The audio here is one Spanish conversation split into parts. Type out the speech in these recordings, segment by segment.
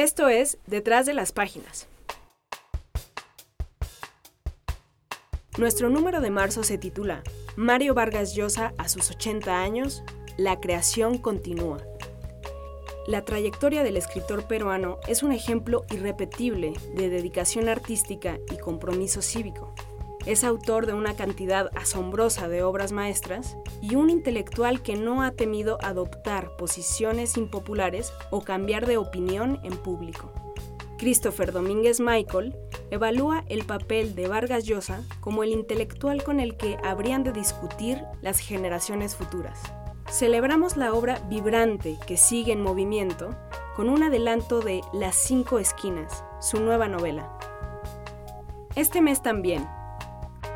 Esto es Detrás de las Páginas. Nuestro número de marzo se titula Mario Vargas Llosa a sus 80 años, la creación continúa. La trayectoria del escritor peruano es un ejemplo irrepetible de dedicación artística y compromiso cívico. Es autor de una cantidad asombrosa de obras maestras y un intelectual que no ha temido adoptar posiciones impopulares o cambiar de opinión en público. Christopher Domínguez Michael evalúa el papel de Vargas Llosa como el intelectual con el que habrían de discutir las generaciones futuras. Celebramos la obra vibrante que sigue en movimiento con un adelanto de Las Cinco Esquinas, su nueva novela. Este mes también,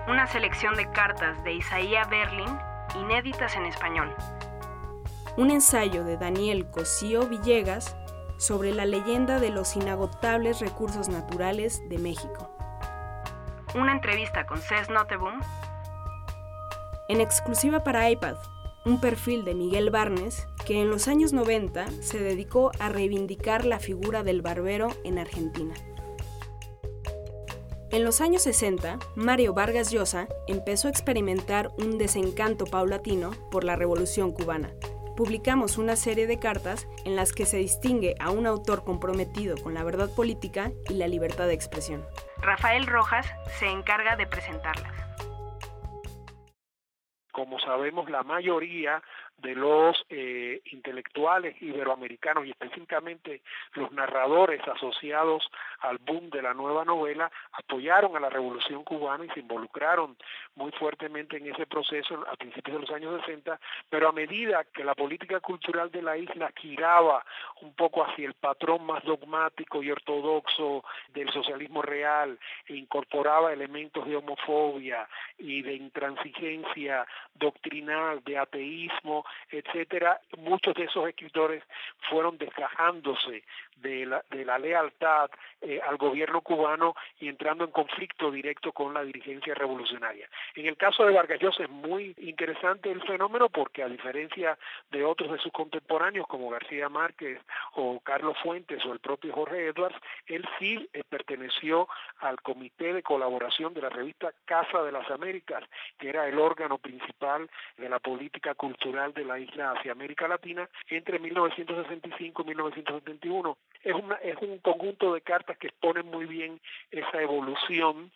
una selección de cartas de Isaías Berlin inéditas en español. Un ensayo de Daniel Cosío Villegas sobre la leyenda de los inagotables recursos naturales de México. Una entrevista con Cés Noteboom. En exclusiva para iPad, un perfil de Miguel Barnes que en los años 90 se dedicó a reivindicar la figura del barbero en Argentina. En los años 60, Mario Vargas Llosa empezó a experimentar un desencanto paulatino por la Revolución cubana. Publicamos una serie de cartas en las que se distingue a un autor comprometido con la verdad política y la libertad de expresión. Rafael Rojas se encarga de presentarlas. Como sabemos, la mayoría de los eh, intelectuales iberoamericanos y específicamente los narradores asociados al boom de la nueva novela apoyaron a la revolución cubana y se involucraron muy fuertemente en ese proceso a principios de los años 60, pero a medida que la política cultural de la isla giraba un poco hacia el patrón más dogmático y ortodoxo del socialismo real e incorporaba elementos de homofobia y de intransigencia doctrinal, de ateísmo, etcétera, muchos de esos escritores fueron desgajándose de la, de la lealtad eh, al gobierno cubano y entrando en conflicto directo con la dirigencia revolucionaria. En el caso de Vargas Llosa es muy interesante el fenómeno porque a diferencia de otros de sus contemporáneos como García Márquez o Carlos Fuentes o el propio Jorge Edwards, él sí eh, perteneció al comité de colaboración de la revista Casa de las Américas, que era el órgano principal de la política cultural de la isla hacia América Latina entre 1965 y 1971. Es, una, es un conjunto de cartas que exponen muy bien esa evolución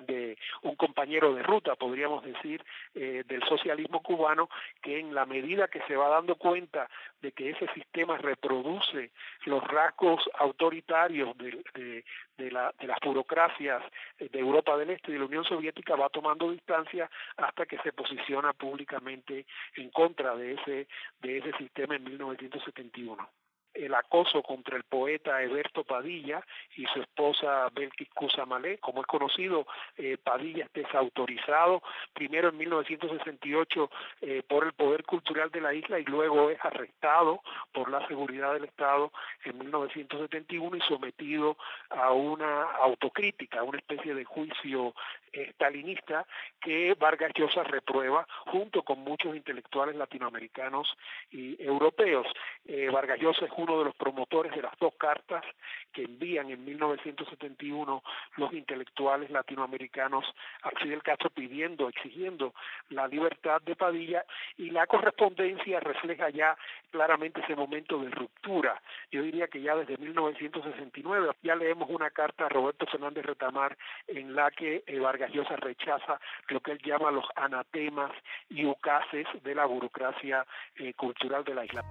de un compañero de ruta, podríamos decir, eh, del socialismo cubano, que en la medida que se va dando cuenta de que ese sistema reproduce los rasgos autoritarios de, de, la, de las burocracias de Europa del Este y de la Unión Soviética, va tomando distancia hasta que se posiciona públicamente en contra de ese, de ese sistema en 1971 el acoso contra el poeta Eberto Padilla y su esposa Belkis Cusamalé. Como es conocido, eh, Padilla es desautorizado, primero en 1968 eh, por el Poder Cultural de la isla y luego es arrestado por la seguridad del Estado en 1971 y sometido a una autocrítica, a una especie de juicio estalinista que Vargas Llosa reprueba junto con muchos intelectuales latinoamericanos y europeos. Eh, Vargas Llosa es uno de los promotores de las dos cartas que envían en 1971 los intelectuales latinoamericanos a Fidel Castro pidiendo, exigiendo la libertad de Padilla y la correspondencia refleja ya claramente ese momento de ruptura. Yo diría que ya desde 1969 ya leemos una carta a Roberto Fernández Retamar en la que eh, Vargas Llosa rechaza lo que él llama los anatemas y ucases de la burocracia eh, cultural de la isla.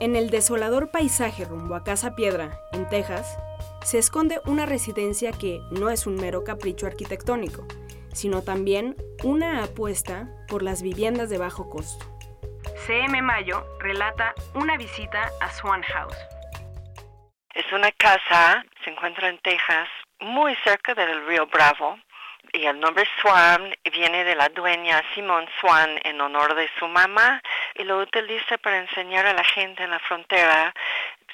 En el desolador paisaje rumbo a Casa Piedra, en Texas, se esconde una residencia que no es un mero capricho arquitectónico, sino también una apuesta por las viviendas de bajo costo. CM Mayo relata una visita a Swan House. Es una casa, se encuentra en Texas, muy cerca del río Bravo, y el nombre Swan viene de la dueña Simone Swan en honor de su mamá y lo utiliza para enseñar a la gente en la frontera.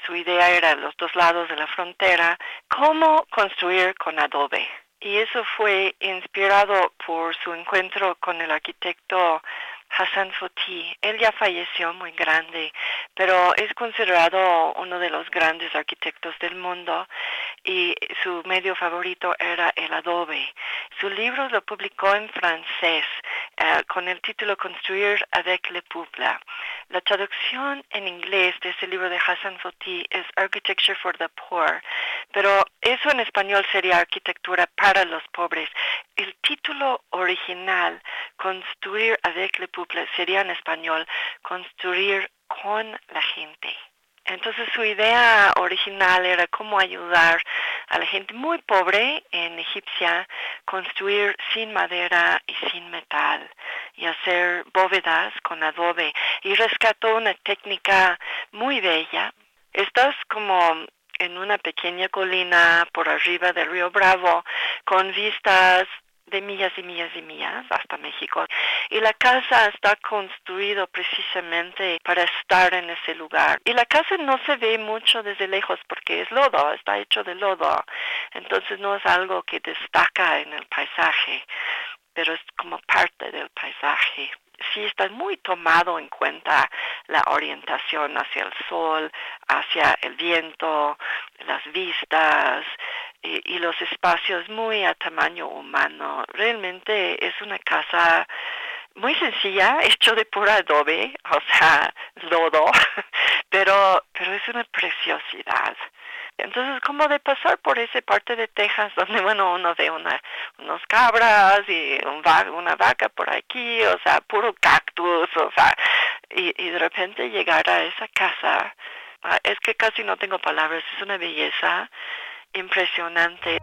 Su idea era los dos lados de la frontera cómo construir con adobe. Y eso fue inspirado por su encuentro con el arquitecto Hassan Foti. Él ya falleció muy grande, pero es considerado uno de los grandes arquitectos del mundo y su medio favorito era el adobe. Su libro lo publicó en francés eh, con el título Construir avec le peuple. La traducción en inglés de ese libro de Hassan Foti es Architecture for the Poor, pero eso en español sería Arquitectura para los pobres. El título original, Construir avec le peuple, sería en español Construir con la gente. Entonces su idea original era cómo ayudar a la gente muy pobre en Egipcia construir sin madera y sin metal y hacer bóvedas con adobe y rescató una técnica muy bella. Estás como en una pequeña colina por arriba del río Bravo con vistas de millas y millas y millas hasta México. Y la casa está construido precisamente para estar en ese lugar. Y la casa no se ve mucho desde lejos porque es lodo, está hecho de lodo. Entonces no es algo que destaca en el paisaje, pero es como parte del paisaje sí está muy tomado en cuenta la orientación hacia el sol, hacia el viento, las vistas, y, los espacios muy a tamaño humano. Realmente es una casa muy sencilla, hecho de pura adobe, o sea, lodo, pero, pero es una preciosidad. Entonces, como de pasar por esa parte de Texas donde, bueno, uno ve una, unos cabras y un una vaca por aquí, o sea, puro cactus, o sea, y, y de repente llegar a esa casa, ah, es que casi no tengo palabras, es una belleza impresionante.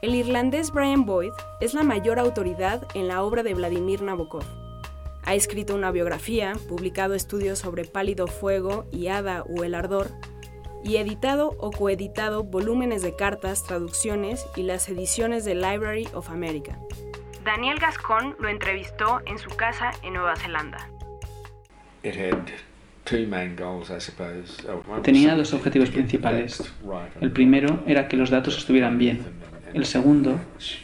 El irlandés Brian Boyd es la mayor autoridad en la obra de Vladimir Nabokov. Ha escrito una biografía, publicado estudios sobre Pálido Fuego y Hada o El Ardor, y editado o coeditado volúmenes de cartas, traducciones y las ediciones de Library of America. Daniel Gascon lo entrevistó en su casa en Nueva Zelanda. Tenía dos objetivos principales. El primero era que los datos estuvieran bien. El segundo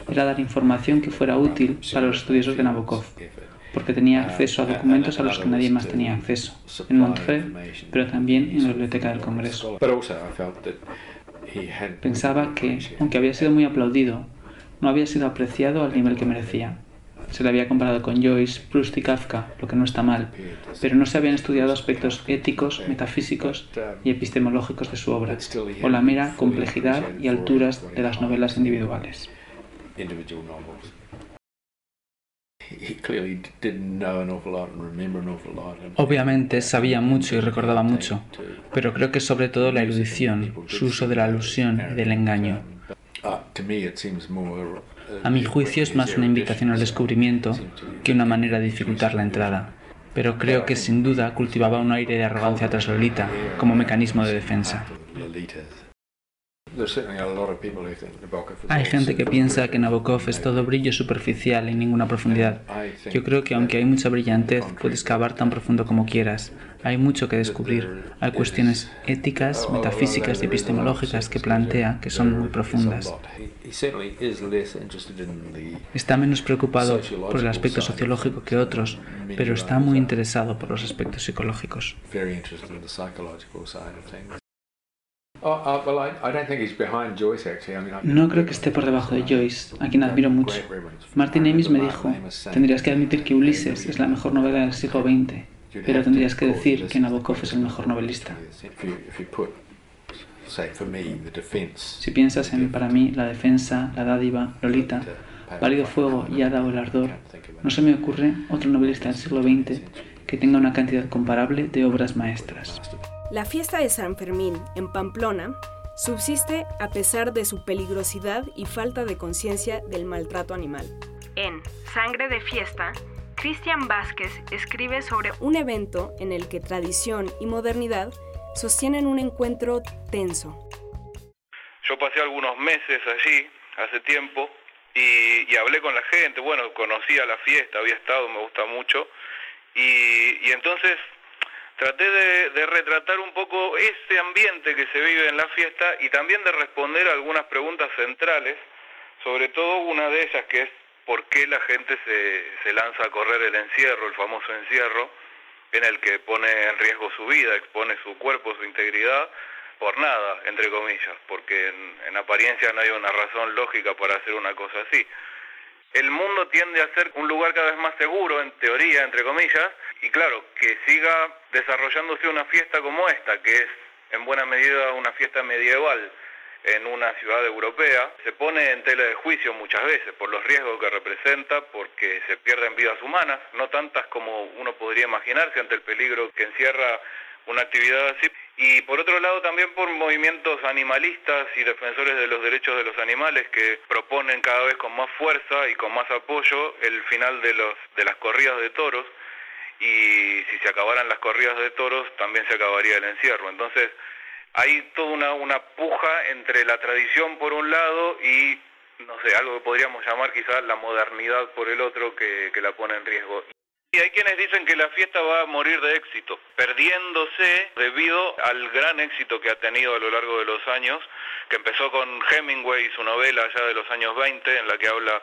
era dar información que fuera útil para los estudiosos de Nabokov, porque tenía acceso a documentos a los que nadie más tenía acceso, en Montreux, pero también en la Biblioteca del Congreso. Pensaba que, aunque había sido muy aplaudido, no había sido apreciado al nivel que merecía. Se le había comparado con Joyce, Proust y Kafka, lo que no está mal, pero no se habían estudiado aspectos éticos, metafísicos y epistemológicos de su obra, o la mera complejidad y alturas de las novelas individuales. Obviamente sabía mucho y recordaba mucho, pero creo que sobre todo la erudición, su uso de la alusión y del engaño. A mi juicio es más una invitación al descubrimiento que una manera de dificultar la entrada, pero creo que sin duda cultivaba un aire de arrogancia trasolita como mecanismo de defensa. Hay gente que piensa que Nabokov es todo brillo superficial y ninguna profundidad. Yo creo que aunque hay mucha brillantez, puedes cavar tan profundo como quieras. Hay mucho que descubrir. Hay cuestiones éticas, metafísicas y epistemológicas que plantea que son muy profundas. Está menos preocupado por el aspecto sociológico que otros, pero está muy interesado por los aspectos psicológicos. No creo que esté por debajo de Joyce, a quien admiro mucho. Martin Amis me dijo, tendrías que admitir que Ulises es la mejor novela del siglo XX, pero tendrías que decir que Nabokov es el mejor novelista. Si piensas en, para mí, La defensa, La dádiva, Lolita, Válido fuego y Ada o el ardor, no se me ocurre otro novelista del siglo XX que tenga una cantidad comparable de obras maestras. La fiesta de San Fermín en Pamplona subsiste a pesar de su peligrosidad y falta de conciencia del maltrato animal. En Sangre de Fiesta, Cristian Vázquez escribe sobre un evento en el que tradición y modernidad sostienen un encuentro tenso. Yo pasé algunos meses allí, hace tiempo, y, hablé con la gente, bueno, conocía la fiesta, había estado, me gusta mucho, y entonces traté de, retratar un poco ese ambiente que se vive en la fiesta y también de responder algunas preguntas centrales, sobre todo una de ellas que es por qué la gente se, se lanza a correr el encierro, el famoso encierro, en el que pone en riesgo su vida, expone su cuerpo, su integridad, por nada, entre comillas, porque en, en apariencia no hay una razón lógica para hacer una cosa así. El mundo tiende a ser un lugar cada vez más seguro, en teoría, entre comillas, y claro, que siga desarrollándose una fiesta como esta, que es en buena medida una fiesta medieval en una ciudad europea, se pone en tela de juicio muchas veces por los riesgos que representa, porque se pierden vidas humanas, no tantas como uno podría imaginarse ante el peligro que encierra una actividad así. Y por otro lado también por movimientos animalistas y defensores de los derechos de los animales que proponen cada vez con más fuerza y con más apoyo el final de, los, de las corridas de toros. Y si se acabaran las corridas de toros también se acabaría el encierro. Entonces hay toda una, una puja entre la tradición por un lado y no sé, algo que podríamos llamar quizás la modernidad por el otro que, que la pone en riesgo. Y hay quienes dicen que la fiesta va a morir de éxito, perdiéndose debido al gran éxito que ha tenido a lo largo de los años, que empezó con Hemingway, su novela ya de los años 20, en la que habla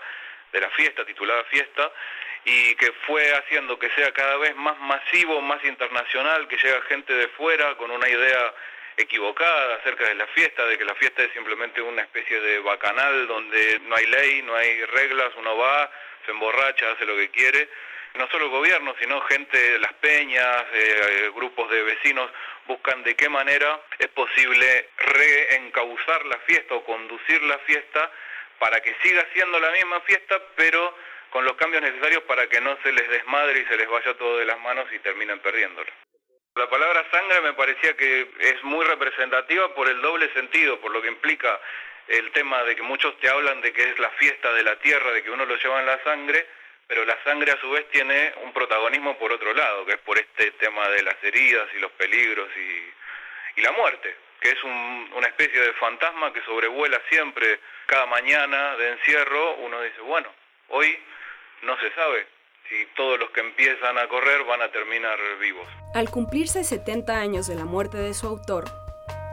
de la fiesta, titulada Fiesta, y que fue haciendo que sea cada vez más masivo, más internacional, que llega gente de fuera con una idea equivocada acerca de la fiesta, de que la fiesta es simplemente una especie de bacanal donde no hay ley, no hay reglas, uno va, se emborracha, hace lo que quiere no solo el gobierno, sino gente de las peñas, eh, grupos de vecinos, buscan de qué manera es posible reencauzar la fiesta o conducir la fiesta para que siga siendo la misma fiesta, pero con los cambios necesarios para que no se les desmadre y se les vaya todo de las manos y terminen perdiéndolo. La palabra sangre me parecía que es muy representativa por el doble sentido, por lo que implica el tema de que muchos te hablan de que es la fiesta de la tierra, de que uno lo lleva en la sangre, pero la sangre a su vez tiene un protagonismo por otro lado, que es por este tema de las heridas y los peligros y, la muerte, que es una especie de fantasma que sobrevuela siempre. Cada mañana de encierro, uno dice, bueno, hoy no se sabe si todos los que empiezan a correr van a terminar vivos. Al cumplirse 70 años de la muerte de su autor,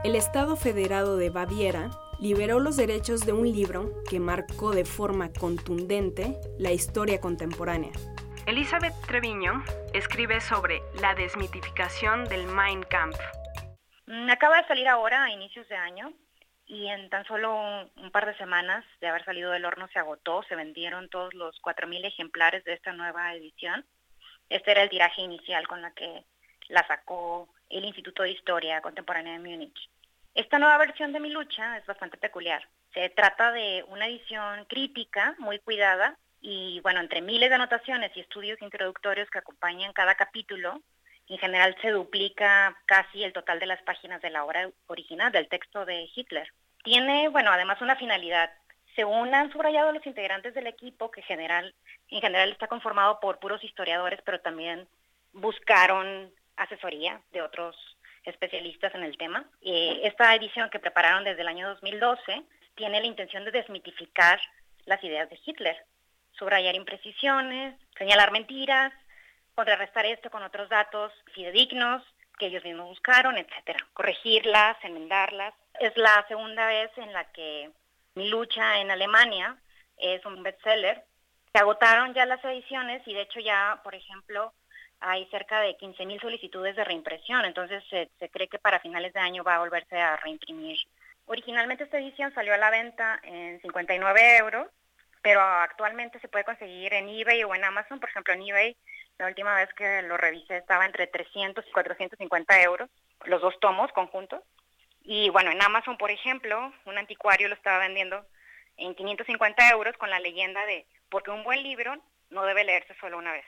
el Estado Federado de Baviera liberó los derechos de un libro que marcó de forma contundente la historia contemporánea. Elizabeth Treviño escribe sobre la desmitificación del Mein Kampf. Mm, acaba de salir ahora a inicios de año y en tan solo un, par de semanas de haber salido del horno se agotó, se vendieron todos los 4.000 ejemplares de esta nueva edición. Este era el tiraje inicial con la que la sacó el Instituto de Historia Contemporánea de Múnich. Esta nueva versión de mi lucha es bastante peculiar. Se trata de una edición crítica, muy cuidada, y bueno, entre miles de anotaciones y estudios introductorios que acompañan cada capítulo, en general se duplica casi el total de las páginas de la obra original, del texto de Hitler. Tiene, bueno, además una finalidad. Según han subrayado los integrantes del equipo, que general, en general está conformado por puros historiadores, pero también buscaron asesoría de otros especialistas en el tema. Eh, esta edición que prepararon desde el año 2012 tiene la intención de desmitificar las ideas de Hitler, subrayar imprecisiones, señalar mentiras, contrarrestar esto con otros datos fidedignos que ellos mismos buscaron, etcétera, corregirlas, enmendarlas. Es la segunda vez en la que mi lucha en Alemania es un bestseller. Se agotaron ya las ediciones y de hecho ya, por ejemplo, hay cerca de 15.000 solicitudes de reimpresión, entonces se, cree que para finales de año va a volverse a reimprimir. Originalmente esta edición salió a la venta en 59 euros, pero actualmente se puede conseguir en eBay o en Amazon. Por ejemplo, en eBay, la última vez que lo revisé estaba entre 300 y 450 euros, los dos tomos conjuntos. Y bueno, en Amazon, por ejemplo, un anticuario lo estaba vendiendo en 550 euros con la leyenda de, porque un buen libro no debe leerse solo una vez.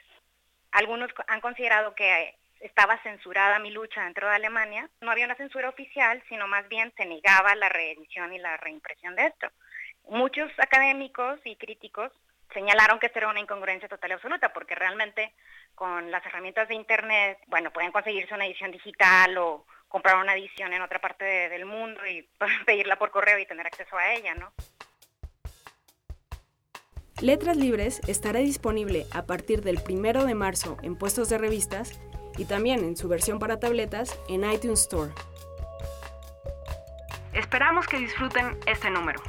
Algunos han considerado que estaba censurada mi lucha dentro de Alemania. No había una censura oficial, sino más bien se negaba la reedición y la reimpresión de esto. Muchos académicos y críticos señalaron que esto era una incongruencia total y absoluta, porque realmente con las herramientas de Internet, bueno, pueden conseguirse una edición digital o comprar una edición en otra parte del mundo y pedirla por correo y tener acceso a ella, ¿no? Letras Libres estará disponible a partir del 1 de marzo en puestos de revistas y también en su versión para tabletas en iTunes Store. Esperamos que disfruten este número.